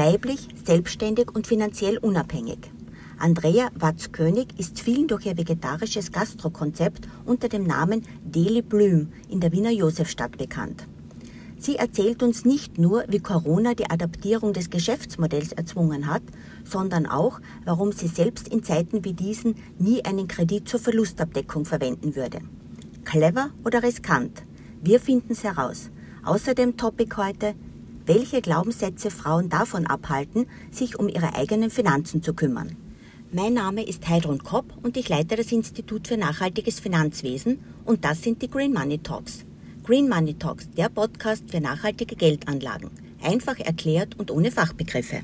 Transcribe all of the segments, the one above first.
weiblich, selbstständig und finanziell unabhängig. Andrea Watz-König ist vielen durch ihr vegetarisches Gastrokonzept unter dem Namen Deli Blüm in der Wiener Josefstadt bekannt. Sie erzählt uns nicht nur, wie Corona die Adaptierung des Geschäftsmodells erzwungen hat, sondern auch, warum sie selbst in Zeiten wie diesen nie einen Kredit zur Verlustabdeckung verwenden würde. Clever oder riskant? Wir finden es heraus. Außerdem Topic heute, welche Glaubenssätze Frauen davon abhalten, sich um ihre eigenen Finanzen zu kümmern. Mein Name ist Heidrun Kopp und ich leite das Institut für nachhaltiges Finanzwesen und das sind die Green Money Talks. Green Money Talks, der Podcast für nachhaltige Geldanlagen. Einfach erklärt und ohne Fachbegriffe.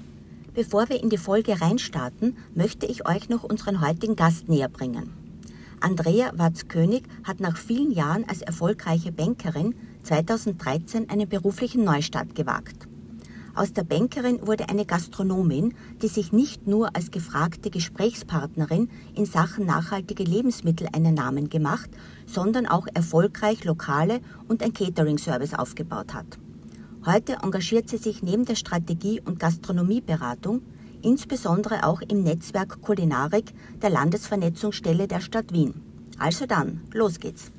Bevor wir in die Folge reinstarten, möchte ich euch noch unseren heutigen Gast näher bringen. Andrea Watz-König hat nach vielen Jahren als erfolgreiche Bankerin 2013 einen beruflichen Neustart gewagt. Aus der Bankerin wurde eine Gastronomin, die sich nicht nur als gefragte Gesprächspartnerin in Sachen nachhaltige Lebensmittel einen Namen gemacht, sondern auch erfolgreich Lokale und ein Catering-Service aufgebaut hat. Heute engagiert sie sich neben der Strategie- und Gastronomieberatung insbesondere auch im Netzwerk Kulinarik der Landesvernetzungsstelle der Stadt Wien. Also dann, los geht's.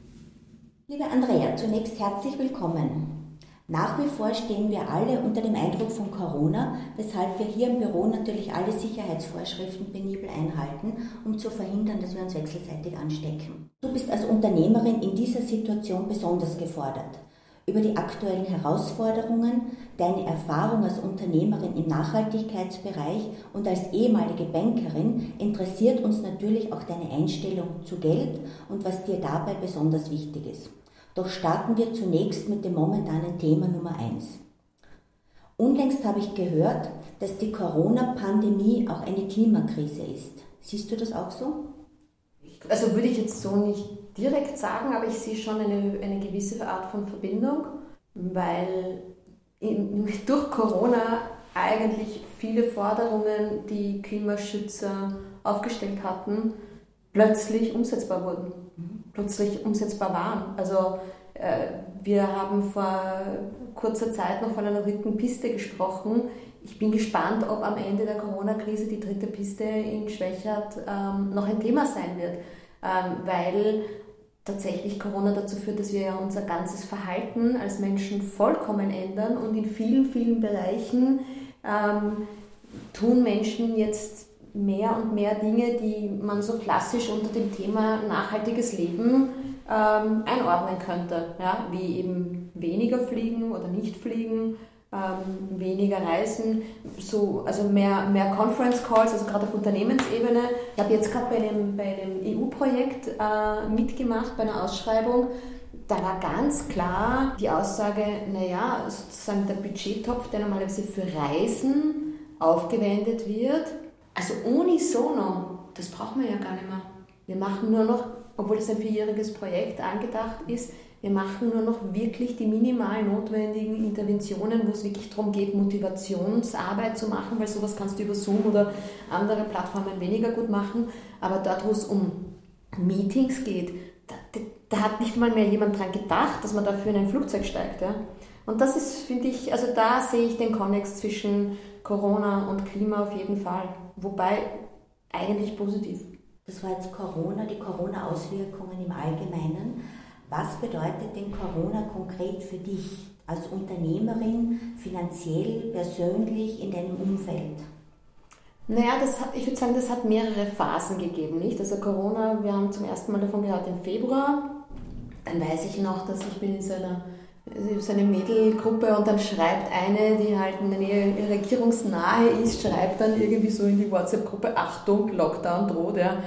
Liebe Andrea, zunächst herzlich willkommen. Nach wie vor stehen wir alle unter dem Eindruck von Corona, weshalb wir hier im Büro natürlich alle Sicherheitsvorschriften penibel einhalten, um zu verhindern, dass wir uns wechselseitig anstecken. Du bist als Unternehmerin in dieser Situation besonders gefordert. Über die aktuellen Herausforderungen, deine Erfahrung als Unternehmerin im Nachhaltigkeitsbereich und als ehemalige Bankerin interessiert uns natürlich auch deine Einstellung zu Geld und was dir dabei besonders wichtig ist. Doch starten wir zunächst mit dem momentanen Thema Nummer 1. Unlängst habe ich gehört, dass die Corona-Pandemie auch eine Klimakrise ist. Siehst du das auch so? Also würde ich jetzt so nicht direkt sagen, aber ich sehe schon eine, eine gewisse Art von Verbindung, weil durch Corona eigentlich viele Forderungen, die Klimaschützer aufgestellt hatten, plötzlich umsetzbar wurden, mhm. Plötzlich umsetzbar waren. Also äh, wir haben vor kurzer Zeit noch von einer dritten Piste gesprochen. Ich bin gespannt, ob am Ende der Corona-Krise die dritte Piste in Schwächert ähm, noch ein Thema sein wird, ähm, weil tatsächlich Corona dazu führt, dass wir ja unser ganzes Verhalten als Menschen vollkommen ändern und in vielen, vielen Bereichen ähm, tun Menschen jetzt mehr und mehr Dinge, die man so klassisch unter dem Thema nachhaltiges Leben ähm, einordnen könnte, ja? wie eben weniger fliegen oder nicht fliegen, ähm, weniger reisen, so, also mehr, mehr Conference Calls, also gerade auf Unternehmensebene. Ich habe jetzt gerade bei einem, bei einem EU-Projekt äh, mitgemacht, bei einer Ausschreibung. Da war ganz klar die Aussage, naja, sozusagen der Budgettopf, der normalerweise für Reisen aufgewendet wird, also unisono, das brauchen wir ja gar nicht mehr. Wir machen nur noch obwohl es ein vierjähriges Projekt angedacht ist, wir machen nur noch wirklich die minimal notwendigen Interventionen, wo es wirklich darum geht, Motivationsarbeit zu machen, weil sowas kannst du über Zoom oder andere Plattformen weniger gut machen. Aber dort, wo es um Meetings geht, da, da hat nicht mal mehr jemand dran gedacht, dass man dafür in ein Flugzeug steigt. Ja? Und das ist, finde ich, also da sehe ich den Konnex zwischen Corona und Klima auf jeden Fall. Wobei eigentlich positiv. Das war jetzt Corona, die Corona-Auswirkungen im Allgemeinen. Was bedeutet denn Corona konkret für dich als Unternehmerin, finanziell, persönlich, in deinem Umfeld? Naja, das hat, ich würde sagen, das hat mehrere Phasen gegeben, nicht? Also Corona, wir haben zum ersten Mal davon gehört im Februar. Dann weiß ich noch, dass ich bin in so einer, so eine Mädelgruppe und dann schreibt eine, die halt Nähe regierungsnahe ist, schreibt dann irgendwie so in die WhatsApp-Gruppe, Achtung, Lockdown droht, ja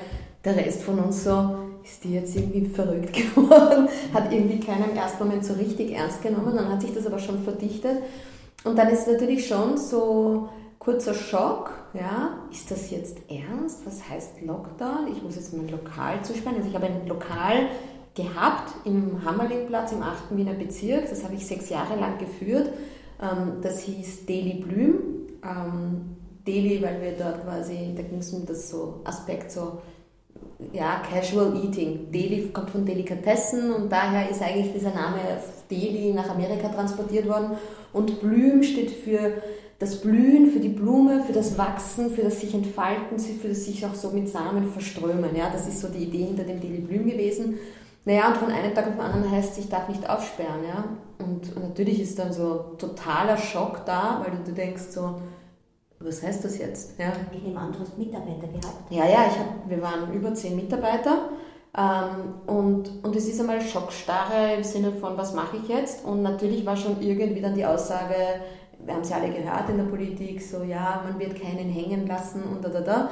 der Rest von uns so, ist die jetzt irgendwie verrückt geworden, hat irgendwie keinen im ersten Moment so richtig ernst genommen, dann hat sich das aber schon verdichtet. Und dann ist es natürlich schon so kurzer Schock, ja, ist das jetzt ernst? Was heißt Lockdown? Ich muss jetzt mein Lokal zusperren. Also ich habe ein Lokal gehabt im Hammerlingplatz im 8. Wiener Bezirk, das habe ich sechs Jahre lang geführt. Ähm, das hieß Deli Blüm. Ähm, Deli, weil wir dort quasi, da ging es um das so Aspekt so ja, Casual Eating. Deli kommt von Delikatessen und daher ist eigentlich dieser Name Deli nach Amerika transportiert worden. Und Blüm steht für das Blühen, für die Blume, für das Wachsen, für das sich entfalten, für das sich auch so mit Samen verströmen. Ja, das ist so die Idee hinter dem Daily Blüm gewesen. Naja, und von einem Tag auf den anderen heißt es, ich darf nicht aufsperren. Ja? Und, und natürlich ist dann so totaler Schock da, weil du, du denkst so, was heißt das jetzt? Ja. Ich nehme an, du hast Mitarbeiter gehabt. Ja, ja, ich hab, wir waren über zehn Mitarbeiter. Ähm, und, und es ist einmal Schockstarre im Sinne von, was mache ich jetzt? Und natürlich war schon irgendwie dann die Aussage, wir haben sie alle gehört in der Politik, so ja, man wird keinen hängen lassen und da, da, da.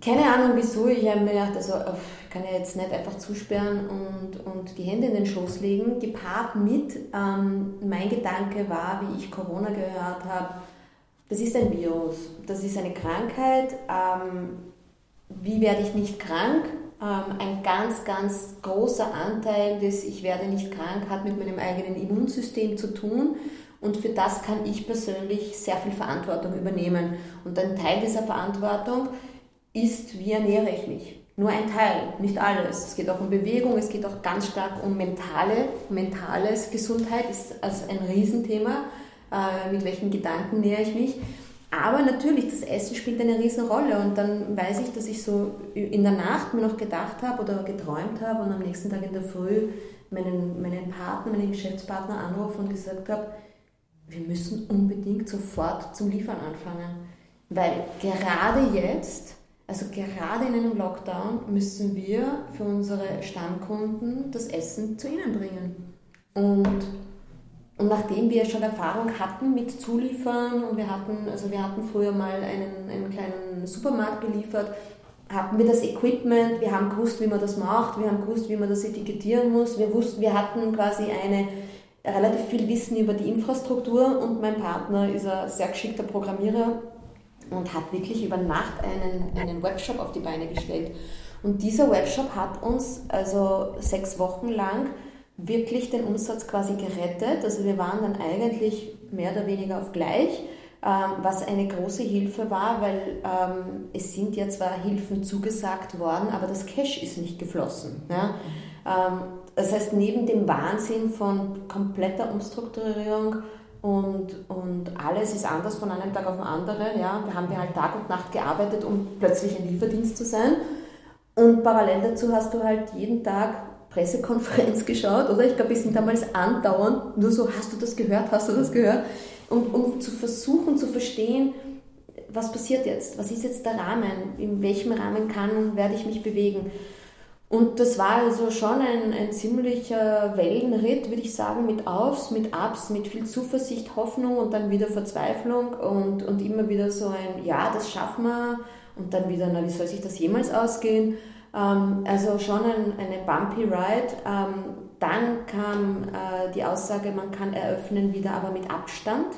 Keine Ahnung wieso, ich habe mir gedacht, also ich kann ja jetzt nicht einfach zusperren und, und die Hände in den Schoß legen. Gepaart mit, ähm, mein Gedanke war, wie ich Corona gehört habe, das ist ein Virus, das ist eine Krankheit. Ähm, wie werde ich nicht krank? Ähm, ein ganz, ganz großer Anteil des Ich werde nicht krank hat mit meinem eigenen Immunsystem zu tun. Und für das kann ich persönlich sehr viel Verantwortung übernehmen. Und ein Teil dieser Verantwortung ist, wie ernähre ich mich. Nur ein Teil, nicht alles. Es geht auch um Bewegung, es geht auch ganz stark um mentale, mentales Gesundheit ist also ein Riesenthema. Äh, mit welchen Gedanken nähere ich mich? Aber natürlich, das Essen spielt eine Riesenrolle und dann weiß ich, dass ich so in der Nacht mir noch gedacht habe oder geträumt habe und am nächsten Tag in der Früh meinen, meinen Partner, meinen Geschäftspartner anrufe und gesagt habe, wir müssen unbedingt sofort zum Liefern anfangen. Weil gerade jetzt also gerade in einem Lockdown müssen wir für unsere Stammkunden das Essen zu ihnen bringen. Und, und nachdem wir schon Erfahrung hatten mit Zuliefern und wir hatten, also wir hatten früher mal einen, einen kleinen Supermarkt beliefert, hatten wir das Equipment, wir haben gewusst, wie man das macht, wir haben gewusst, wie man das etikettieren muss, wir wussten, wir hatten quasi eine relativ viel Wissen über die Infrastruktur und mein Partner ist ein sehr geschickter Programmierer und hat wirklich über Nacht einen, einen Webshop auf die Beine gestellt. Und dieser Webshop hat uns also sechs Wochen lang wirklich den Umsatz quasi gerettet. Also wir waren dann eigentlich mehr oder weniger auf gleich, ähm, was eine große Hilfe war, weil ähm, es sind ja zwar Hilfen zugesagt worden, aber das Cash ist nicht geflossen. Ja? Ähm, das heißt, neben dem Wahnsinn von kompletter Umstrukturierung und, und alles ist anders von einem Tag auf den anderen. Ja. Da haben wir halt Tag und Nacht gearbeitet, um plötzlich ein Lieferdienst zu sein. Und parallel dazu hast du halt jeden Tag Pressekonferenz geschaut, oder? Ich glaube, wir sind damals andauernd nur so, hast du das gehört, hast du das gehört? Und um zu versuchen zu verstehen, was passiert jetzt? Was ist jetzt der Rahmen? In welchem Rahmen kann und werde ich mich bewegen? Und das war also schon ein, ein ziemlicher Wellenritt, würde ich sagen, mit Aufs, mit Ups, mit viel Zuversicht, Hoffnung und dann wieder Verzweiflung und, und immer wieder so ein, ja, das schaffen wir und dann wieder, na, wie soll sich das jemals ausgehen? Ähm, also schon ein, eine bumpy ride. Ähm, dann kam äh, die Aussage, man kann eröffnen wieder, aber mit Abstand.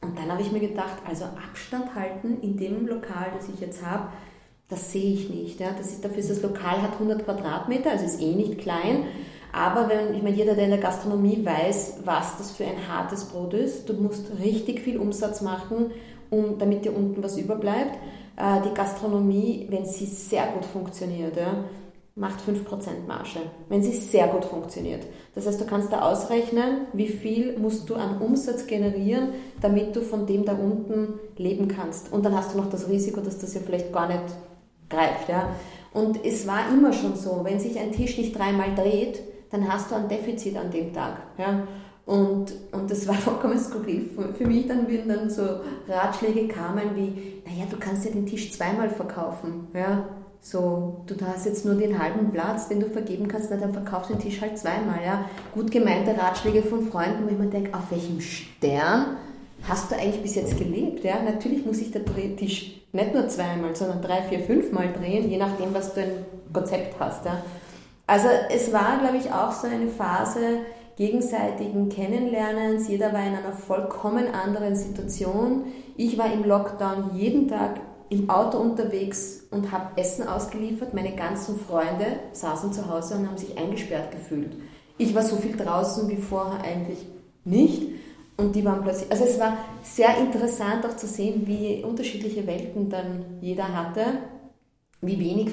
Und dann habe ich mir gedacht, also Abstand halten in dem Lokal, das ich jetzt habe, das sehe ich nicht. Ja. Das ist, dafür ist das Lokal hat 100 Quadratmeter, also ist eh nicht klein. Aber wenn, ich meine, jeder, der in der Gastronomie weiß, was das für ein hartes Brot ist, du musst richtig viel Umsatz machen, um, damit dir unten was überbleibt. Äh, die Gastronomie, wenn sie sehr gut funktioniert, ja, macht 5% Marge, wenn sie sehr gut funktioniert. Das heißt, du kannst da ausrechnen, wie viel musst du an Umsatz generieren, damit du von dem da unten leben kannst. Und dann hast du noch das Risiko, dass das ja vielleicht gar nicht greift. Ja? Und es war immer schon so, wenn sich ein Tisch nicht dreimal dreht, dann hast du ein Defizit an dem Tag. Ja? Und, und das war vollkommen skurril. Für mich dann, wenn dann so Ratschläge kamen wie, naja, du kannst ja den Tisch zweimal verkaufen. Ja? So, du hast jetzt nur den halben Platz, den du vergeben kannst, dann verkaufst du den Tisch halt zweimal. Ja? Gut gemeinte Ratschläge von Freunden, wo ich mir denke, auf welchem Stern hast du eigentlich bis jetzt gelebt? Ja? Natürlich muss sich der Tisch nicht nur zweimal, sondern drei, vier, fünfmal drehen, je nachdem, was du ein Konzept hast. Ja? Also es war, glaube ich, auch so eine Phase gegenseitigen Kennenlernens. Jeder war in einer vollkommen anderen Situation. Ich war im Lockdown jeden Tag im Auto unterwegs und habe Essen ausgeliefert. Meine ganzen Freunde saßen zu Hause und haben sich eingesperrt gefühlt. Ich war so viel draußen wie vorher eigentlich nicht. Und die waren plötzlich, also es war sehr interessant auch zu sehen, wie unterschiedliche Welten dann jeder hatte, wie wenig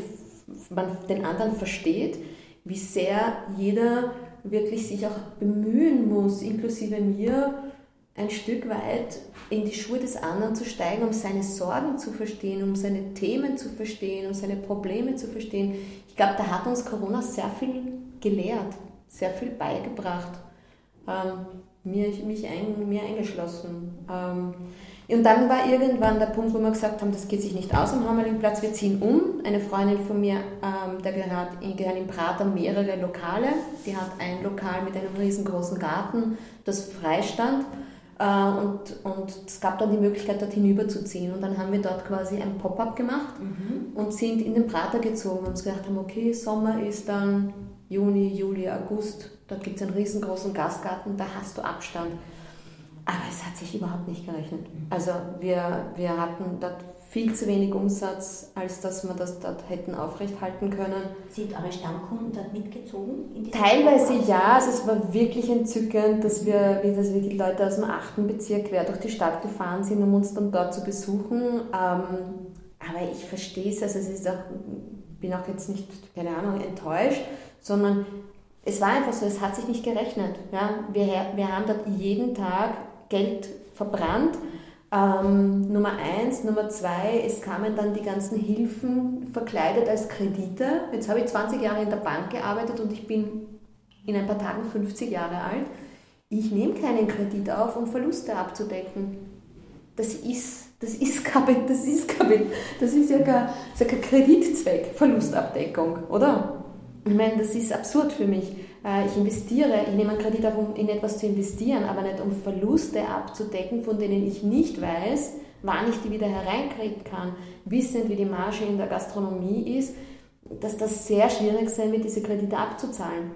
man den anderen versteht, wie sehr jeder wirklich sich auch bemühen muss, inklusive mir, ein Stück weit in die Schuhe des anderen zu steigen, um seine Sorgen zu verstehen, um seine Themen zu verstehen, um seine Probleme zu verstehen. Ich glaube, da hat uns Corona sehr viel gelehrt, sehr viel beigebracht, ähm, mir, mich ein, mir eingeschlossen. Ähm, und dann war irgendwann der Punkt, wo wir gesagt haben, das geht sich nicht aus am Hammerlingplatz, wir ziehen um. Eine Freundin von mir, ähm, da gehört, gehören im Prater mehrere Lokale. Die hat ein Lokal mit einem riesengroßen Garten, das freistand. Äh, und, und es gab dann die Möglichkeit, dort hinüberzuziehen. Und dann haben wir dort quasi ein Pop-up gemacht mhm. und sind in den Prater gezogen und uns gedacht haben, okay, Sommer ist dann Juni, Juli, August. Dort gibt es einen riesengroßen Gastgarten, da hast du Abstand. Aber es hat sich überhaupt nicht gerechnet. Also wir, wir hatten dort viel zu wenig Umsatz, als dass wir das dort hätten aufrechthalten können. Sind eure Stammkunden dort mitgezogen? Teilweise ja, also es war wirklich entzückend, dass wir, dass wir die Leute aus dem achten Bezirk quer durch die Stadt gefahren sind, um uns dann dort zu besuchen. Ähm, aber ich verstehe es, also es ist auch, bin auch jetzt nicht, keine Ahnung, enttäuscht, sondern es war einfach so, es hat sich nicht gerechnet. Ja? Wir, wir haben dort jeden Tag Geld verbrannt. Ähm, Nummer eins. Nummer zwei, es kamen dann die ganzen Hilfen verkleidet als Kredite. Jetzt habe ich 20 Jahre in der Bank gearbeitet und ich bin in ein paar Tagen 50 Jahre alt. Ich nehme keinen Kredit auf, um Verluste abzudecken. Das ist, das ist, kein, das ist, kein, das ist ja kein, das ist ja kein Kreditzweck, Verlustabdeckung, oder? Ich meine, das ist absurd für mich. Äh, ich investiere, ich nehme einen Kredit auf, um in etwas zu investieren, aber nicht um Verluste abzudecken, von denen ich nicht weiß, wann ich die wieder hereinkriegen kann. Wissend, wie die Marge in der Gastronomie ist, dass das sehr schwierig sein wird, diese Kredite abzuzahlen.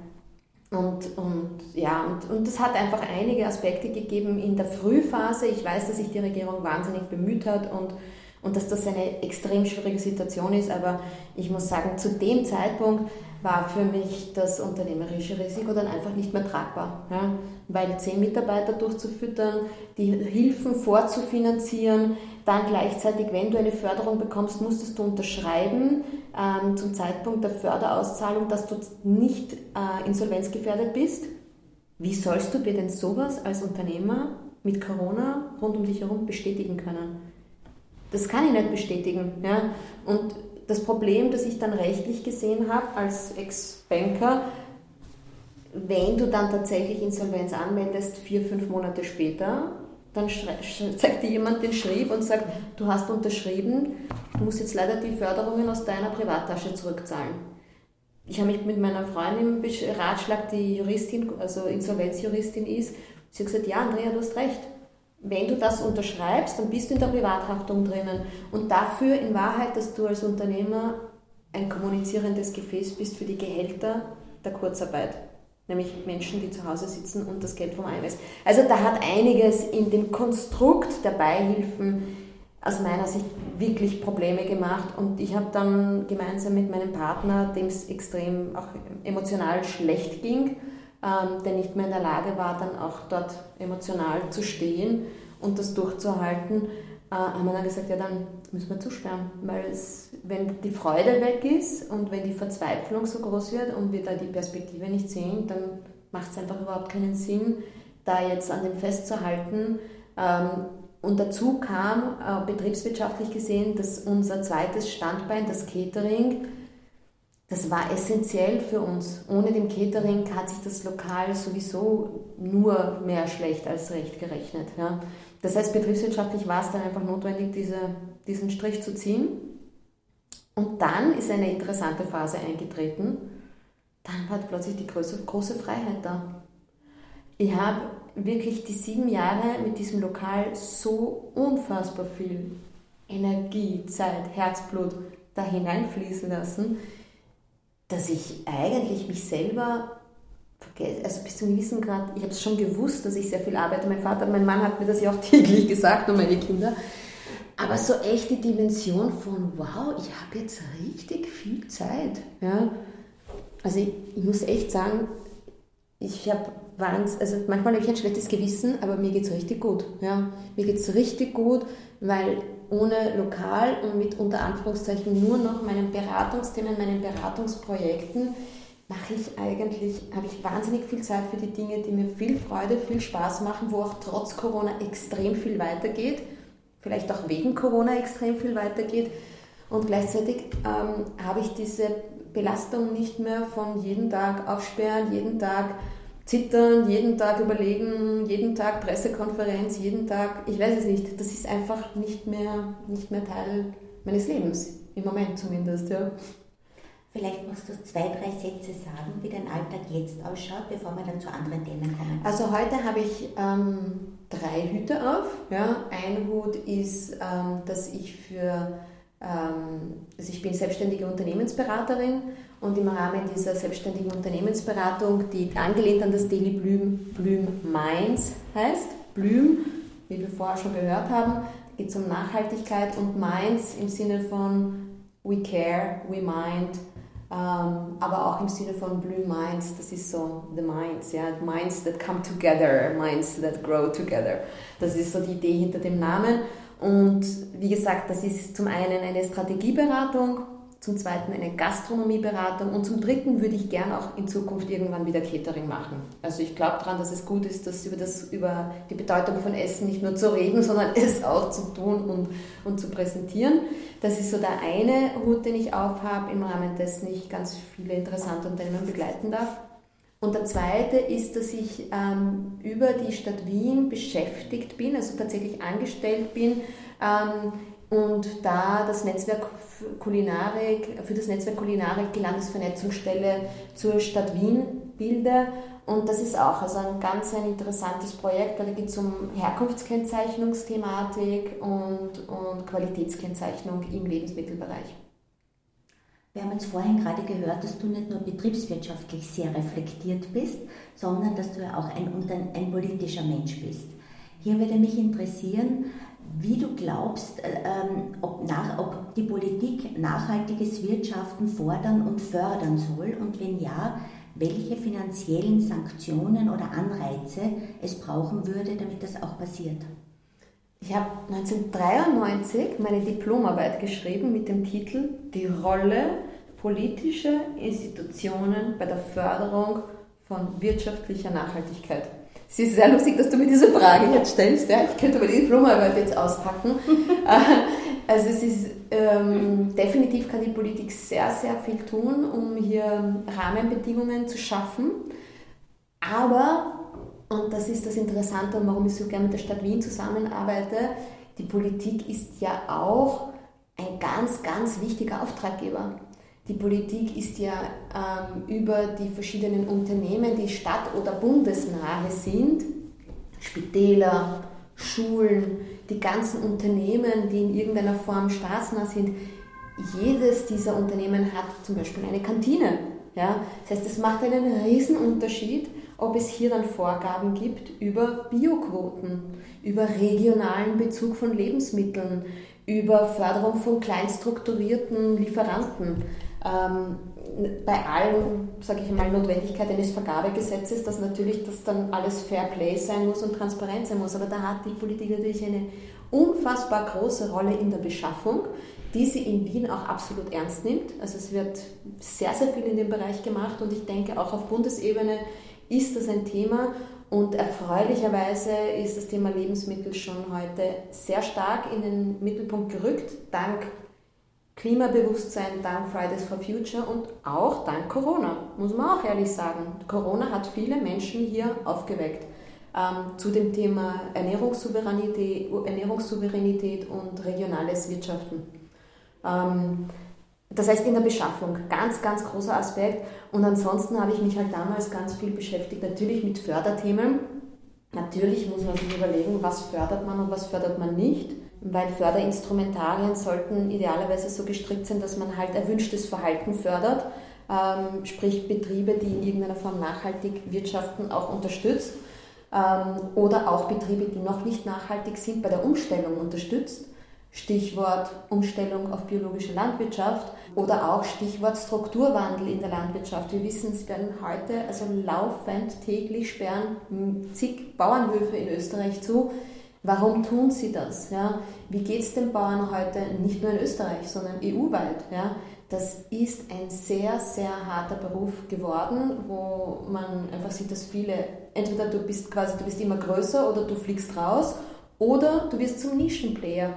Und, und ja, und, und das hat einfach einige Aspekte gegeben in der Frühphase. Ich weiß, dass sich die Regierung wahnsinnig bemüht hat und, und dass das eine extrem schwierige Situation ist, aber ich muss sagen, zu dem Zeitpunkt war für mich das unternehmerische Risiko dann einfach nicht mehr tragbar. Ja? Weil zehn Mitarbeiter durchzufüttern, die Hilfen vorzufinanzieren, dann gleichzeitig, wenn du eine Förderung bekommst, musstest du unterschreiben ähm, zum Zeitpunkt der Förderauszahlung, dass du nicht äh, insolvenzgefährdet bist. Wie sollst du dir denn sowas als Unternehmer mit Corona rund um dich herum bestätigen können? Das kann ich nicht bestätigen. Ja? Und das Problem, das ich dann rechtlich gesehen habe als Ex-Banker, wenn du dann tatsächlich Insolvenz anmeldest, vier, fünf Monate später, dann zeigt dir jemand den Schrieb und sagt, du hast unterschrieben, du musst jetzt leider die Förderungen aus deiner Privattasche zurückzahlen. Ich habe mich mit meiner Freundin beratschlagt, die Juristin, also Insolvenzjuristin ist. Sie hat gesagt, ja, Andrea, du hast recht wenn du das unterschreibst, dann bist du in der Privathaftung drinnen. Und dafür in Wahrheit, dass du als Unternehmer ein kommunizierendes Gefäß bist für die Gehälter der Kurzarbeit. Nämlich Menschen, die zu Hause sitzen und das Geld vom AMS. Also da hat einiges in dem Konstrukt der Beihilfen aus meiner Sicht wirklich Probleme gemacht. Und ich habe dann gemeinsam mit meinem Partner, dem es extrem auch emotional schlecht ging, ähm, der nicht mehr in der Lage war, dann auch dort emotional zu stehen und das durchzuhalten, äh, haben wir dann gesagt, ja, dann müssen wir zusperren, weil es, wenn die Freude weg ist und wenn die Verzweiflung so groß wird und wir da die Perspektive nicht sehen, dann macht es einfach überhaupt keinen Sinn, da jetzt an dem festzuhalten. Ähm, und dazu kam äh, betriebswirtschaftlich gesehen, dass unser zweites Standbein, das Catering, das war essentiell für uns. Ohne dem Catering hat sich das Lokal sowieso nur mehr schlecht als recht gerechnet. Ja. Das heißt, betriebswirtschaftlich war es dann einfach notwendig, diese, diesen Strich zu ziehen. Und dann ist eine interessante Phase eingetreten. Dann war plötzlich die große, große Freiheit da. Ich habe wirklich die sieben Jahre mit diesem Lokal so unfassbar viel Energie, Zeit, Herzblut da hineinfließen lassen dass ich eigentlich mich selber vergesse, also bis zum gewissen Grad, ich habe es schon gewusst, dass ich sehr viel arbeite. Mein Vater, mein Mann hat mir das ja auch täglich gesagt und meine Kinder. Aber so echt die Dimension von, wow, ich habe jetzt richtig viel Zeit. Ja? Also ich, ich muss echt sagen, ich habe also manchmal habe ich ein schlechtes Gewissen, aber mir geht es richtig gut. Ja? Mir geht es richtig gut, weil ohne Lokal und mit unter Anführungszeichen nur noch meinen Beratungsthemen, meinen Beratungsprojekten mache ich eigentlich, habe ich wahnsinnig viel Zeit für die Dinge, die mir viel Freude, viel Spaß machen, wo auch trotz Corona extrem viel weitergeht, vielleicht auch wegen Corona extrem viel weitergeht. Und gleichzeitig ähm, habe ich diese Belastung nicht mehr von jeden Tag aufsperren, jeden Tag zittern, jeden Tag überlegen, jeden Tag Pressekonferenz, jeden Tag, ich weiß es nicht, das ist einfach nicht mehr, nicht mehr Teil meines Lebens, im Moment zumindest, ja. Vielleicht magst du zwei, drei Sätze sagen, wie dein Alltag jetzt ausschaut, bevor wir dann zu anderen Themen kommen. Also heute habe ich ähm, drei Hüte auf. Ja. Ein Hut ist, ähm, dass ich für, ähm, also ich bin selbstständige Unternehmensberaterin und im Rahmen dieser selbstständigen Unternehmensberatung, die angelehnt an das Daily Blüm, Blüm Minds heißt, Blüm, wie wir vorher schon gehört haben, geht es um Nachhaltigkeit und Minds im Sinne von We Care, We Mind, ähm, aber auch im Sinne von Blue Minds, das ist so the Minds, ja, Minds that come together, Minds that grow together. Das ist so die Idee hinter dem Namen. Und wie gesagt, das ist zum einen eine Strategieberatung, zum zweiten eine Gastronomieberatung und zum dritten würde ich gern auch in Zukunft irgendwann wieder Catering machen. Also ich glaube daran, dass es gut ist, dass über, das, über die Bedeutung von Essen nicht nur zu reden, sondern es auch zu tun und, und zu präsentieren. Das ist so der eine Hut, den ich aufhabe, im Rahmen dessen ich ganz viele interessante Unternehmen begleiten darf. Und der zweite ist, dass ich ähm, über die Stadt Wien beschäftigt bin, also tatsächlich angestellt bin ähm, und da das Netzwerk Kulinarik, für das Netzwerk Kulinarik die Landesvernetzungsstelle zur Stadt Wien bilde. Und das ist auch also ein ganz ein interessantes Projekt, weil da geht es um Herkunftskennzeichnungsthematik und, und Qualitätskennzeichnung im Lebensmittelbereich. Wir haben jetzt vorhin gerade gehört, dass du nicht nur betriebswirtschaftlich sehr reflektiert bist, sondern dass du ja auch ein, ein politischer Mensch bist. Hier würde mich interessieren, wie du glaubst, äh, ähm, ob, nach, ob die Politik nachhaltiges Wirtschaften fordern und fördern soll und wenn ja, welche finanziellen Sanktionen oder Anreize es brauchen würde, damit das auch passiert. Ich habe 1993 meine Diplomarbeit geschrieben mit dem Titel Die Rolle politischer Institutionen bei der Förderung von wirtschaftlicher Nachhaltigkeit. Es ist sehr lustig, dass du mir diese Frage jetzt stellst. Ja? Ich könnte aber die Diplomarbeit jetzt auspacken. Äh, also es ist ähm, definitiv kann die Politik sehr, sehr viel tun, um hier Rahmenbedingungen zu schaffen. Aber, und das ist das Interessante und warum ich so gerne mit der Stadt Wien zusammenarbeite, die Politik ist ja auch ein ganz, ganz wichtiger Auftraggeber. Die Politik ist ja ähm, über die verschiedenen Unternehmen, die stadt- oder bundesnahe sind, Spitäler, Schulen, die ganzen Unternehmen, die in irgendeiner Form staatsnah sind, jedes dieser Unternehmen hat zum Beispiel eine Kantine. Ja? Das heißt, es macht einen Unterschied, ob es hier dann Vorgaben gibt über Bioquoten, über regionalen Bezug von Lebensmitteln, über Förderung von kleinstrukturierten Lieferanten bei allen, sage ich mal, Notwendigkeit eines Vergabegesetzes, dass natürlich das dann alles Fair Play sein muss und transparent sein muss. Aber da hat die Politik natürlich eine unfassbar große Rolle in der Beschaffung, die sie in Wien auch absolut ernst nimmt. Also es wird sehr, sehr viel in dem Bereich gemacht und ich denke auch auf Bundesebene ist das ein Thema und erfreulicherweise ist das Thema Lebensmittel schon heute sehr stark in den Mittelpunkt gerückt, dank Klimabewusstsein dank Fridays for Future und auch dank Corona, muss man auch ehrlich sagen. Corona hat viele Menschen hier aufgeweckt ähm, zu dem Thema Ernährungssouveränität, Ernährungssouveränität und regionales Wirtschaften. Ähm, das heißt in der Beschaffung, ganz, ganz großer Aspekt. Und ansonsten habe ich mich halt damals ganz viel beschäftigt, natürlich mit Förderthemen. Natürlich muss man sich überlegen, was fördert man und was fördert man nicht weil Förderinstrumentarien sollten idealerweise so gestrickt sein, dass man halt erwünschtes Verhalten fördert, ähm, sprich Betriebe, die in irgendeiner Form nachhaltig wirtschaften, auch unterstützt ähm, oder auch Betriebe, die noch nicht nachhaltig sind, bei der Umstellung unterstützt. Stichwort Umstellung auf biologische Landwirtschaft oder auch Stichwort Strukturwandel in der Landwirtschaft. Wir wissen, es werden heute also laufend täglich sperren zig Bauernhöfe in Österreich zu, Warum tun sie das? Ja? Wie geht es den Bauern heute, nicht nur in Österreich, sondern EU-weit? Ja? das ist ein sehr, sehr harter Beruf geworden, wo man einfach sieht, dass viele, entweder du bist quasi, du bist immer größer oder du fliegst raus oder du wirst zum Nischenplayer.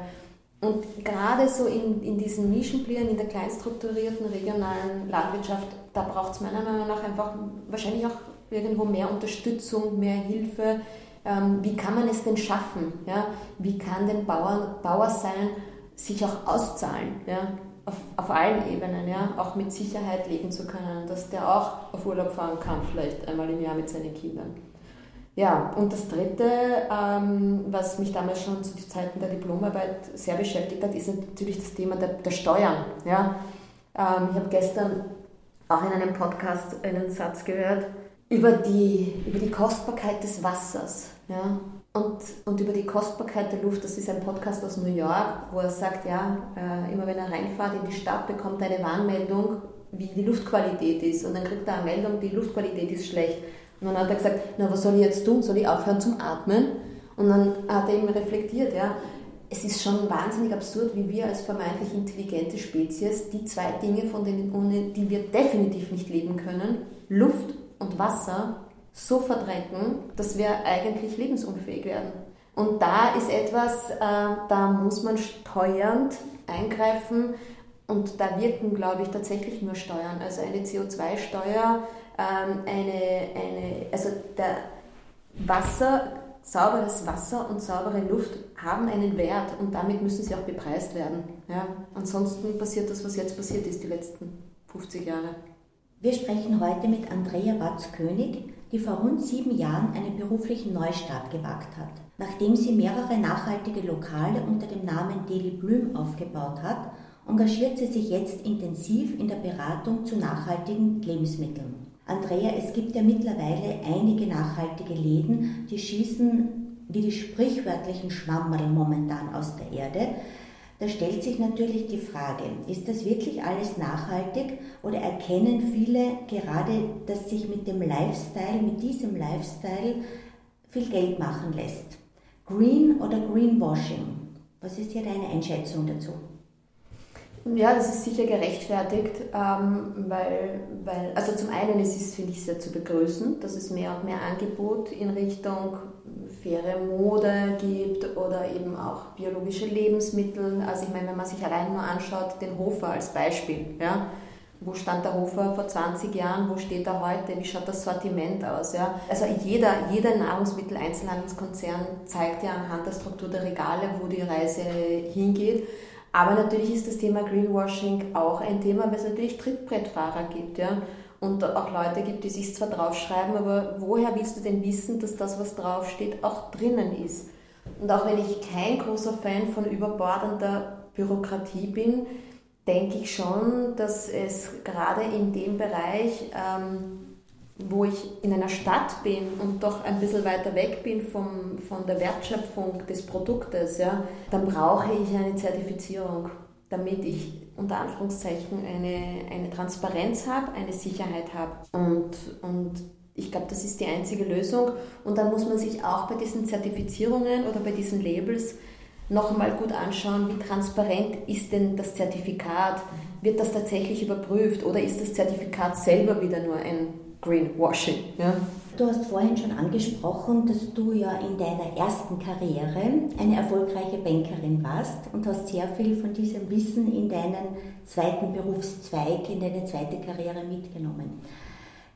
Und gerade so in, in diesen Nischenplayern, in der kleinstrukturierten regionalen Landwirtschaft, da braucht es meiner Meinung nach einfach wahrscheinlich auch irgendwo mehr Unterstützung, mehr Hilfe. Ähm, wie kann man es denn schaffen? Ja? Wie kann denn Bauer, Bauer sein sich auch auszahlen? Ja? Auf, auf allen Ebenen, ja? auch mit Sicherheit leben zu können, dass der auch auf Urlaub fahren kann, vielleicht einmal im Jahr mit seinen Kindern. Ja, und das Dritte, ähm, was mich damals schon zu Zeiten der Diplomarbeit sehr beschäftigt hat, ist natürlich das Thema der, der Steuern. Ja? Ähm, ich habe gestern auch in einem Podcast einen Satz gehört über die, über die Kostbarkeit des Wassers. Ja? Und, und über die Kostbarkeit der Luft, das ist ein Podcast aus New York, wo er sagt, ja, äh, immer wenn er reinfährt in die Stadt, bekommt er eine Warnmeldung, wie die Luftqualität ist. Und dann kriegt er eine Meldung, die Luftqualität ist schlecht. Und dann hat er gesagt, na, was soll ich jetzt tun? Soll ich aufhören zum Atmen? Und dann hat er eben reflektiert, ja, es ist schon wahnsinnig absurd, wie wir als vermeintlich intelligente Spezies die zwei Dinge, von denen ohne die wir definitiv nicht leben können, Luft und Wasser, so verdrecken, dass wir eigentlich lebensunfähig werden. Und da ist etwas, äh, da muss man steuernd eingreifen und da wirken, glaube ich, tatsächlich nur Steuern. Also eine CO2-Steuer ähm, eine, eine, also der Wasser, sauberes Wasser und saubere Luft haben einen Wert und damit müssen sie auch bepreist werden. Ja? Ansonsten passiert das, was jetzt passiert ist, die letzten 50 Jahre. Wir sprechen heute mit Andrea Watz-König, die vor rund sieben Jahren einen beruflichen Neustart gewagt hat. Nachdem sie mehrere nachhaltige Lokale unter dem Namen Deli Blüm aufgebaut hat, engagiert sie sich jetzt intensiv in der Beratung zu nachhaltigen Lebensmitteln. Andrea, es gibt ja mittlerweile einige nachhaltige Läden, die schießen wie die sprichwörtlichen Schwammerl momentan aus der Erde. Da stellt sich natürlich die Frage, ist das wirklich alles nachhaltig oder erkennen viele gerade, dass sich mit dem Lifestyle, mit diesem Lifestyle viel Geld machen lässt? Green oder Greenwashing? Was ist hier deine Einschätzung dazu? Ja, das ist sicher gerechtfertigt, ähm, weil, weil, also zum einen ist es, finde ich, sehr zu begrüßen, dass es mehr und mehr Angebot in Richtung faire Mode gibt oder eben auch biologische Lebensmittel. Also ich meine, wenn man sich allein nur anschaut, den Hofer als Beispiel, ja, wo stand der Hofer vor 20 Jahren, wo steht er heute, wie schaut das Sortiment aus. Ja? Also jeder, jeder Nahrungsmitteleinzelhandelskonzern zeigt ja anhand der Struktur der Regale, wo die Reise hingeht. Aber natürlich ist das Thema Greenwashing auch ein Thema, weil es natürlich Trittbrettfahrer gibt. Ja? Und auch Leute gibt, die sich zwar draufschreiben, aber woher willst du denn wissen, dass das, was draufsteht, auch drinnen ist? Und auch wenn ich kein großer Fan von überbordender Bürokratie bin, denke ich schon, dass es gerade in dem Bereich ähm, wo ich in einer Stadt bin und doch ein bisschen weiter weg bin vom, von der Wertschöpfung des Produktes, ja, dann brauche ich eine Zertifizierung, damit ich unter Anführungszeichen eine, eine Transparenz habe, eine Sicherheit habe. Und, und ich glaube, das ist die einzige Lösung. Und dann muss man sich auch bei diesen Zertifizierungen oder bei diesen Labels noch einmal gut anschauen, wie transparent ist denn das Zertifikat? Wird das tatsächlich überprüft oder ist das Zertifikat selber wieder nur ein Greenwashing. Ja. Du hast vorhin schon angesprochen, dass du ja in deiner ersten Karriere eine erfolgreiche Bankerin warst und hast sehr viel von diesem Wissen in deinen zweiten Berufszweig, in deine zweite Karriere mitgenommen.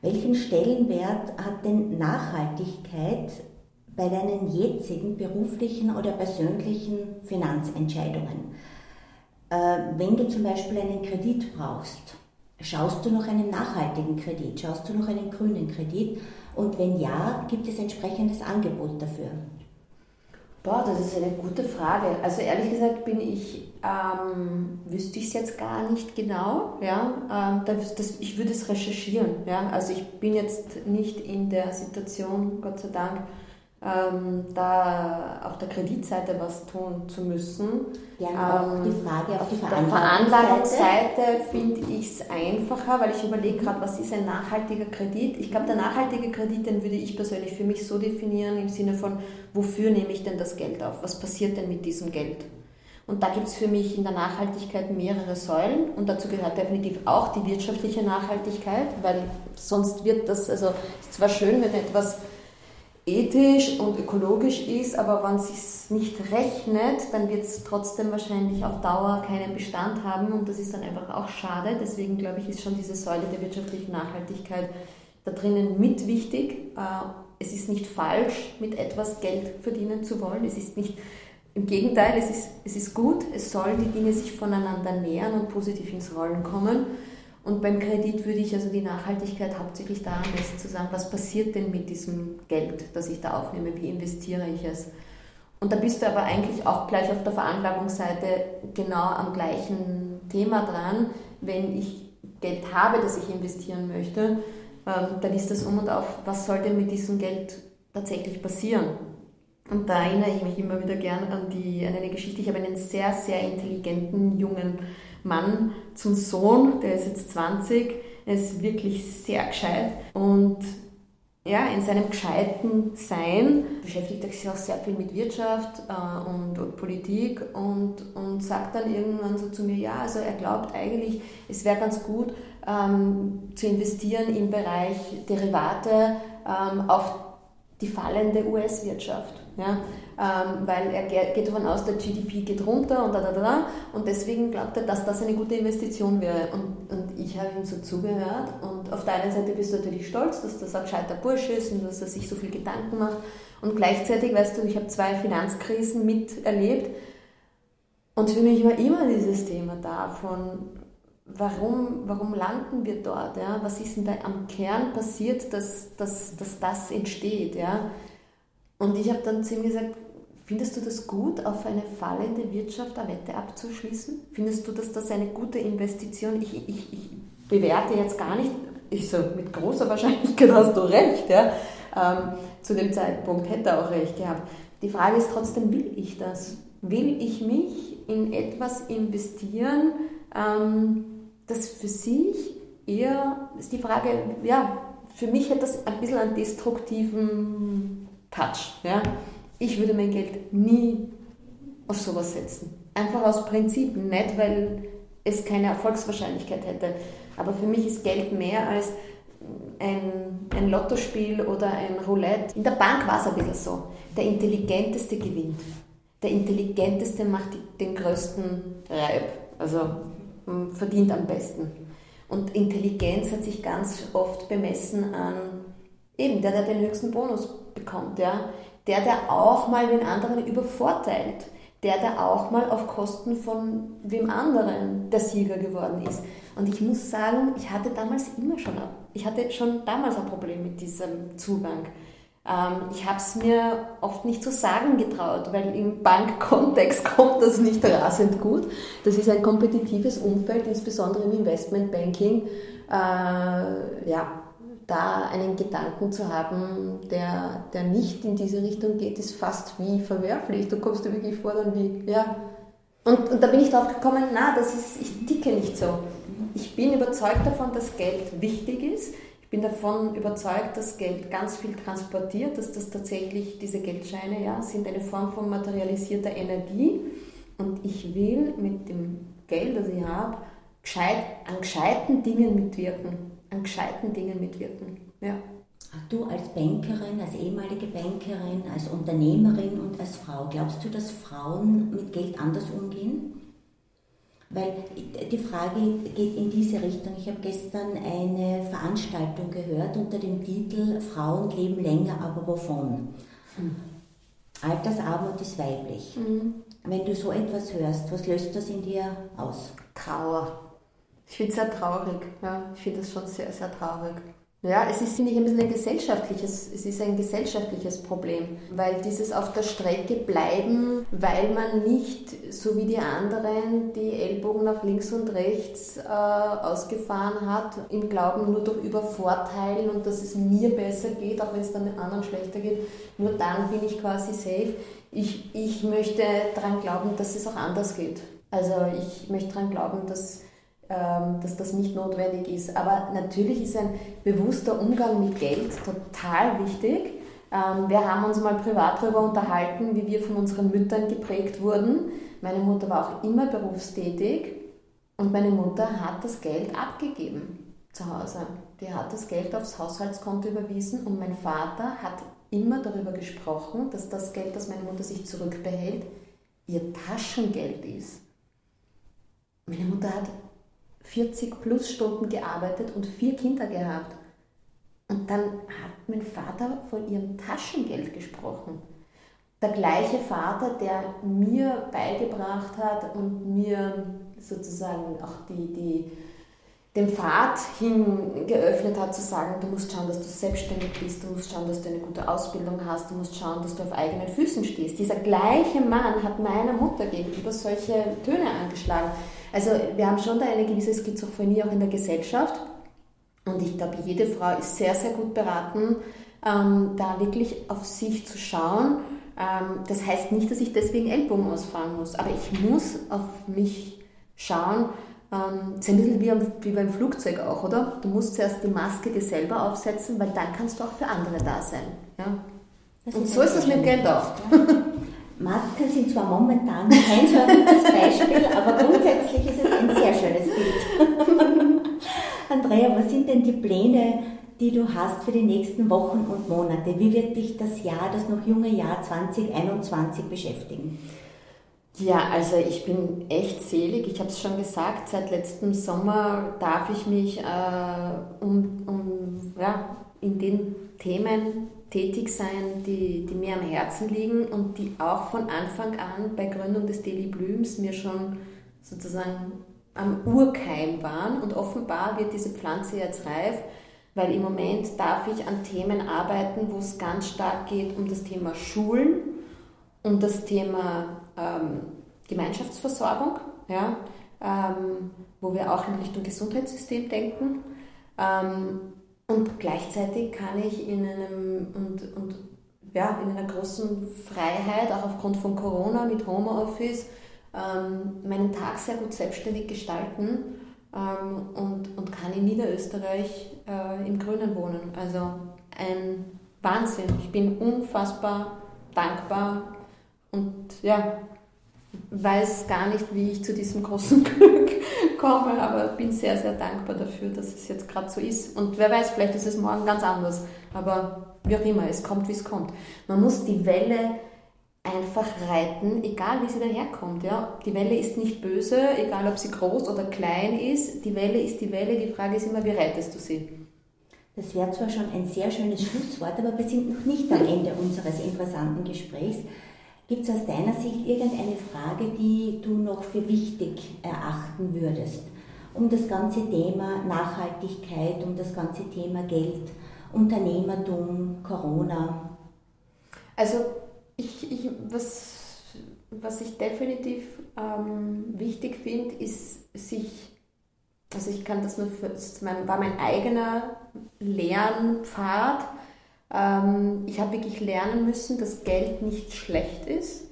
Welchen Stellenwert hat denn Nachhaltigkeit bei deinen jetzigen beruflichen oder persönlichen Finanzentscheidungen? Äh, wenn du zum Beispiel einen Kredit brauchst, Schaust du noch einen nachhaltigen Kredit? Schaust du noch einen grünen Kredit? Und wenn ja, gibt es entsprechendes Angebot dafür? Boah, das ist eine gute Frage. Also ehrlich gesagt bin ich, ähm, wüsste ich es jetzt gar nicht genau. Ja? Ähm, das, das, ich würde es recherchieren. Ja? Also ich bin jetzt nicht in der Situation, Gott sei Dank, ähm, da auf der Kreditseite was tun zu müssen. Ja, ähm, die Frage auf die Veranlagungsseite finde ich es einfacher, weil ich überlege gerade, was ist ein nachhaltiger Kredit? Ich glaube, der nachhaltige Kredit, den würde ich persönlich für mich so definieren im Sinne von, wofür nehme ich denn das Geld auf? Was passiert denn mit diesem Geld? Und da gibt es für mich in der Nachhaltigkeit mehrere Säulen und dazu gehört definitiv auch die wirtschaftliche Nachhaltigkeit, weil sonst wird das, also ist zwar schön, wenn etwas ethisch und ökologisch ist, aber wenn es sich nicht rechnet, dann wird es trotzdem wahrscheinlich auf Dauer keinen Bestand haben und das ist dann einfach auch schade. Deswegen glaube ich, ist schon diese Säule der wirtschaftlichen Nachhaltigkeit da drinnen mit wichtig. Äh, es ist nicht falsch, mit etwas Geld verdienen zu wollen. Es ist nicht, im Gegenteil, es ist, es ist gut. Es sollen die Dinge sich voneinander nähern und positiv ins Rollen kommen. Und beim Kredit würde ich also die Nachhaltigkeit hauptsächlich daran messen, zu sagen, was passiert denn mit diesem Geld, das ich da aufnehme, wie investiere ich es. Und da bist du aber eigentlich auch gleich auf der Veranlagungsseite genau am gleichen Thema dran. Wenn ich Geld habe, das ich investieren möchte, ähm, dann ist das um und auf, was soll denn mit diesem Geld tatsächlich passieren? Und da erinnere ich mich immer wieder gern an, die, an eine Geschichte. Ich habe einen sehr, sehr intelligenten jungen Mann zum Sohn, der ist jetzt 20, er ist wirklich sehr gescheit. Und ja, in seinem gescheiten Sein beschäftigt er sich auch sehr viel mit Wirtschaft äh, und, und, Politik und, und sagt dann irgendwann so zu mir, ja, also er glaubt eigentlich, es wäre ganz gut ähm, zu investieren im Bereich Derivate ähm, auf die fallende US-Wirtschaft. Ja? Ähm, weil er geht davon aus, der GDP geht runter und da, da, da, und deswegen glaubt er, dass das eine gute Investition wäre. Und, und ich habe ihm so zugehört und auf der einen Seite bist du natürlich stolz, dass das ein gescheiter Bursch ist und dass er sich so viel Gedanken macht und gleichzeitig, weißt du, ich habe zwei Finanzkrisen miterlebt und für mich war immer dieses Thema da von, warum, warum landen wir dort? Ja? Was ist denn da am Kern passiert, dass, dass, dass das entsteht? Ja? Und ich habe dann zu ihm gesagt, findest du das gut, auf eine fallende Wirtschaft eine Wette abzuschließen? Findest du, dass das eine gute Investition? Ich, ich, ich bewerte jetzt gar nicht, ich so, mit großer Wahrscheinlichkeit hast du recht. Ja? Ähm, zu dem Zeitpunkt hätte er auch recht gehabt. Die Frage ist trotzdem, will ich das? Will ich mich in etwas investieren, ähm, das für sich eher, ist die Frage, ja, für mich hat das ein bisschen einen destruktiven Touch. Ja? Ich würde mein Geld nie auf sowas setzen. Einfach aus Prinzip, nicht weil es keine Erfolgswahrscheinlichkeit hätte. Aber für mich ist Geld mehr als ein, ein Lottospiel oder ein Roulette. In der Bank war es ein bisschen so. Der Intelligenteste gewinnt. Der Intelligenteste macht den größten Reib. Also verdient am besten. Und Intelligenz hat sich ganz oft bemessen an eben der, der den höchsten Bonus bekommt, ja. Der, der auch mal den anderen übervorteilt. Der, der auch mal auf Kosten von wem anderen der Sieger geworden ist. Und ich muss sagen, ich hatte damals immer schon, ich hatte schon damals ein Problem mit diesem Zugang. Ähm, ich habe es mir oft nicht zu sagen getraut, weil im Bankkontext kommt das nicht rasend gut. Das ist ein kompetitives Umfeld, insbesondere im Investmentbanking. Äh, ja, da einen Gedanken zu haben, der, der nicht in diese Richtung geht, ist fast wie verwerflich. Du kommst dir wirklich vor dann wie, ja. Und, und da bin ich drauf gekommen, na, das ist, ich ticke nicht so. Ich bin überzeugt davon, dass Geld wichtig ist. Ich bin davon überzeugt, dass Geld ganz viel transportiert, dass das tatsächlich diese Geldscheine ja, sind eine Form von materialisierter Energie. Und ich will mit dem Geld, das ich habe, gescheit, an gescheiten Dingen mitwirken an gescheiten Dingen mitwirken. Ja. Du als Bankerin, als ehemalige Bankerin, als Unternehmerin und als Frau, glaubst du, dass Frauen mit Geld anders umgehen? Weil die Frage geht in diese Richtung. Ich habe gestern eine Veranstaltung gehört unter dem Titel Frauen leben länger, aber wovon? Mhm. Altersarmut ist weiblich. Mhm. Wenn du so etwas hörst, was löst das in dir aus? Trauer. Ich finde es sehr traurig. Ja, ich finde es schon sehr, sehr traurig. Ja, es ist, finde ich, ein bisschen ein gesellschaftliches, es ist ein gesellschaftliches Problem, weil dieses auf der Strecke bleiben, weil man nicht, so wie die anderen, die Ellbogen nach links und rechts äh, ausgefahren hat, im Glauben nur durch Übervorteilen und dass es mir besser geht, auch wenn es dann den anderen schlechter geht, nur dann bin ich quasi safe. Ich, ich möchte daran glauben, dass es auch anders geht. Also ich möchte daran glauben, dass dass das nicht notwendig ist. Aber natürlich ist ein bewusster Umgang mit Geld total wichtig. Ähm, wir haben uns mal privat darüber unterhalten, wie wir von unseren Müttern geprägt wurden. Meine Mutter war auch immer berufstätig und meine Mutter hat das Geld abgegeben zu Hause. Die hat das Geld aufs Haushaltskonto überwiesen und mein Vater hat immer darüber gesprochen, dass das Geld, das meine Mutter sich zurückbehält, ihr Taschengeld ist. Meine Mutter hat 40 plus Stunden gearbeitet und vier Kinder gehabt. Und dann hat mein Vater von ihrem Taschengeld gesprochen. Der gleiche Vater, der mir beigebracht hat und mir sozusagen auch die, die den Pfad hin geöffnet hat, zu sagen, du musst schauen, dass du selbstständig bist, du musst schauen, dass du eine gute Ausbildung hast, du musst schauen, dass du auf eigenen Füßen stehst. Dieser gleiche Mann hat meiner Mutter gegenüber solche Töne angeschlagen. Also wir haben schon da eine gewisse Schizophrenie auch in der Gesellschaft und ich glaube, jede Frau ist sehr, sehr gut beraten, ähm, da wirklich auf sich zu schauen. Ähm, das heißt nicht, dass ich deswegen Ellbogen ausfahren muss, aber ich muss auf mich schauen, ähm, das ist ein bisschen wie, wie beim Flugzeug auch, oder? Du musst zuerst die Maske dir selber aufsetzen, weil dann kannst du auch für andere da sein. Ja? Und so ist es mit Geld auch. Masken sind zwar momentan kein so ein gutes Beispiel, aber grundsätzlich ist es ein sehr schönes Bild. Andrea, was sind denn die Pläne, die du hast für die nächsten Wochen und Monate? Wie wird dich das Jahr, das noch junge Jahr 2021 beschäftigen? Ja, also ich bin echt selig. Ich habe es schon gesagt, seit letztem Sommer darf ich mich äh, um, um, ja, in den Themen tätig sein, die, die mir am Herzen liegen und die auch von Anfang an bei Gründung des Daily Blooms mir schon sozusagen am Urkeim waren. Und offenbar wird diese Pflanze jetzt reif, weil im Moment darf ich an Themen arbeiten, wo es ganz stark geht um das Thema Schulen, um das Thema ähm, Gemeinschaftsversorgung, ja, ähm, wo wir auch in Richtung Gesundheitssystem denken. Ähm, und gleichzeitig kann ich in einem und, und ja, in einer großen Freiheit, auch aufgrund von Corona mit Homeoffice, ähm, meinen Tag sehr gut selbstständig gestalten ähm, und, und kann in Niederösterreich äh, im Grünen wohnen. Also ein Wahnsinn. Ich bin unfassbar dankbar und ja, weiß gar nicht, wie ich zu diesem großen Glück komme, aber bin sehr, sehr dankbar dafür, dass es jetzt gerade so ist. Und wer weiß, vielleicht ist es morgen ganz anders. Aber wie auch immer, es kommt, wie es kommt. Man muss die Welle einfach reiten, egal wie sie daherkommt. Ja? Die Welle ist nicht böse, egal ob sie groß oder klein ist. Die Welle ist die Welle. Die Frage ist immer, wie reitest du sie? Das wäre zwar schon ein sehr schönes Schlusswort, aber wir sind noch nicht am Ende unseres interessanten Gesprächs. Gibt es aus deiner Sicht irgendeine Frage, die du noch für wichtig erachten würdest, um das ganze Thema Nachhaltigkeit, um das ganze Thema Geld, Unternehmertum, Corona? Also ich, ich, was, was ich definitiv ähm, wichtig finde, ist sich, also ich kann das nur, für, das war mein eigener Lernpfad, ich habe wirklich lernen müssen, dass Geld nicht schlecht ist.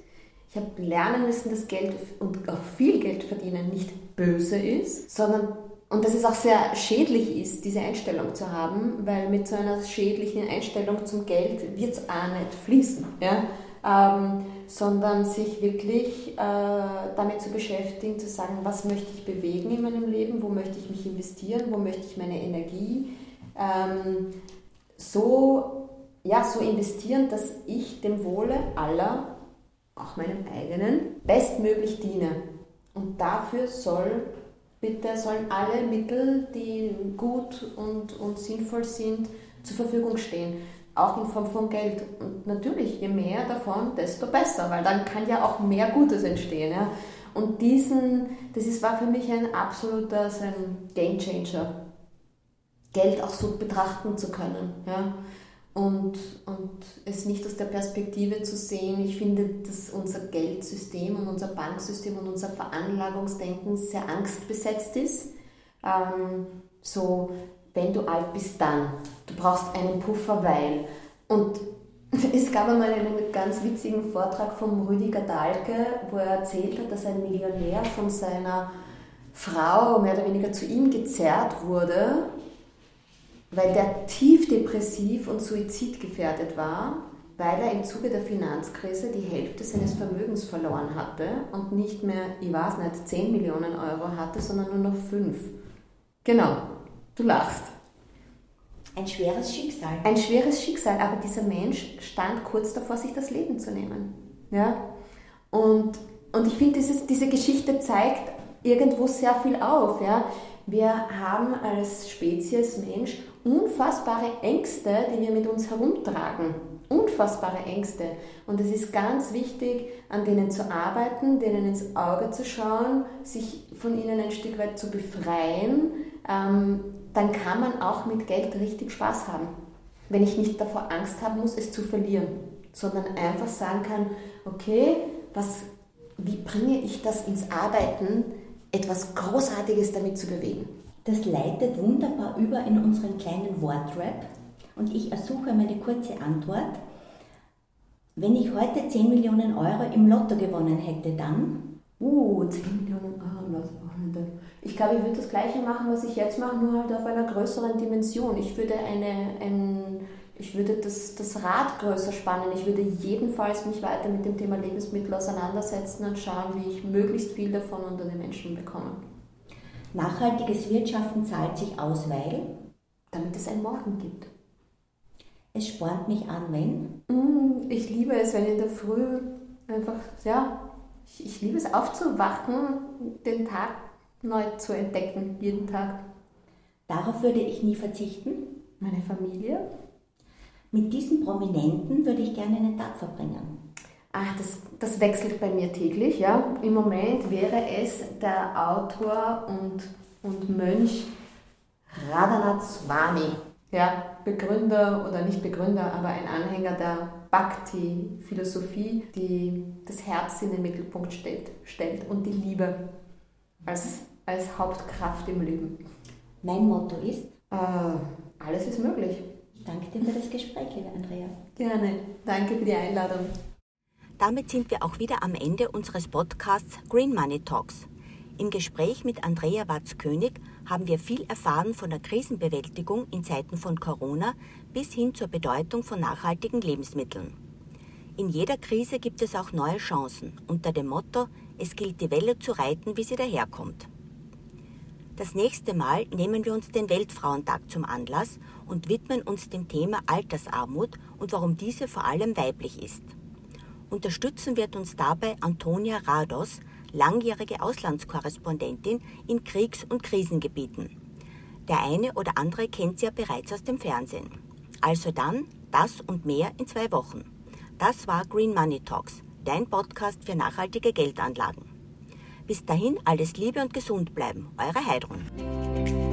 Ich habe lernen müssen, dass Geld und auch viel Geld verdienen nicht böse ist, sondern und dass es auch sehr schädlich ist, diese Einstellung zu haben, weil mit so einer schädlichen Einstellung zum Geld wird es auch nicht fließen. Ja? Ähm, sondern sich wirklich äh, damit zu beschäftigen, zu sagen, was möchte ich bewegen in meinem Leben, wo möchte ich mich investieren, wo möchte ich meine Energie ähm, so ja, so investieren, dass ich dem Wohle aller, auch meinem eigenen, bestmöglich diene. Und dafür soll bitte sollen alle Mittel, die gut und, und sinnvoll sind, zur Verfügung stehen. Auch in Form von Geld. Und natürlich, je mehr davon, desto besser, weil dann kann ja auch mehr Gutes entstehen. Ja? Und diesen, das ist, war für mich ein absoluter so ein Game Changer, Geld auch so betrachten zu können. Ja? Und, und es nicht aus der Perspektive zu sehen, ich finde, dass unser Geldsystem und unser Banksystem und unser Veranlagungsdenken sehr angstbesetzt ist. Ähm, so, wenn du alt bist, dann. Du brauchst einen Puffer, weil. Und es gab einmal einen ganz witzigen Vortrag von Rüdiger Dahlke, wo er erzählt hat, dass ein Millionär von seiner Frau mehr oder weniger zu ihm gezerrt wurde weil der tief depressiv und suizidgefährdet war, weil er im Zuge der Finanzkrise die Hälfte seines Vermögens verloren hatte und nicht mehr, ich weiß nicht, 10 Millionen Euro hatte, sondern nur noch 5. Genau, du lachst. Ein schweres Schicksal. Ein schweres Schicksal, aber dieser Mensch stand kurz davor, sich das Leben zu nehmen. Ja? Und, und ich finde, diese Geschichte zeigt irgendwo sehr viel auf. Ja? Wir haben als Spezies Mensch unfassbare Ängste, die wir mit uns herumtragen. Unfassbare Ängste. Und es ist ganz wichtig, an denen zu arbeiten, denen ins Auge zu schauen, sich von ihnen ein Stück weit zu befreien. Ähm, dann kann man auch mit Geld richtig Spaß haben. Wenn ich nicht davor Angst haben muss, es zu verlieren, sondern einfach sagen kann, okay, was, wie bringe ich das ins Arbeiten, etwas Großartiges damit zu bewegen? Das leitet wunderbar über in unseren kleinen Wortrap und ich ersuche um eine kurze Antwort. Wenn ich heute 10 Millionen Euro im Lotto gewonnen hätte, dann? Uh, 10 Millionen Euro im Lotto. Ich glaube, ich würde das Gleiche machen, was ich jetzt mache, nur halt auf einer größeren Dimension. Ich würde eine, ein, ich würde das, das Rad größer spannen. Ich würde jedenfalls mich weiter mit dem Thema Lebensmittel auseinandersetzen und schauen, wie ich möglichst viel davon unter den Menschen bekomme. Nachhaltiges Wirtschaften zahlt sich aus, weil? Damit es ein Morgen gibt. Es spornt mich an, wenn? Mm, ich liebe es, wenn in der Früh einfach, ja, ich, ich liebe es aufzuwachen, den Tag neu zu entdecken, jeden Tag. Darauf würde ich nie verzichten. Meine Familie. Mit diesen Prominenten würde ich gerne einen Tag verbringen. Ach, das, das wechselt bei mir täglich. Ja. Im Moment wäre es der Autor und, und Mönch Radhanath Swami. Ja, Begründer oder nicht Begründer, aber ein Anhänger der Bhakti-Philosophie, die das Herz in den Mittelpunkt stellt, stellt und die Liebe als, als Hauptkraft im Leben. Mein Motto ist? Äh, alles ist möglich. Ich danke dir für das Gespräch, liebe Andrea. Gerne. Danke für die Einladung. Damit sind wir auch wieder am Ende unseres Podcasts Green Money Talks. Im Gespräch mit Andrea Watz-König haben wir viel erfahren von der Krisenbewältigung in Zeiten von Corona bis hin zur Bedeutung von nachhaltigen Lebensmitteln. In jeder Krise gibt es auch neue Chancen unter dem Motto, es gilt die Welle zu reiten, wie sie daherkommt. Das nächste Mal nehmen wir uns den Weltfrauentag zum Anlass und widmen uns dem Thema Altersarmut und warum diese vor allem weiblich ist. Unterstützen wird uns dabei Antonia Rados, langjährige Auslandskorrespondentin in Kriegs- und Krisengebieten. Der eine oder andere kennt sie ja bereits aus dem Fernsehen. Also dann das und mehr in zwei Wochen. Das war Green Money Talks, dein Podcast für nachhaltige Geldanlagen. Bis dahin alles Liebe und gesund bleiben, eure Heidrun.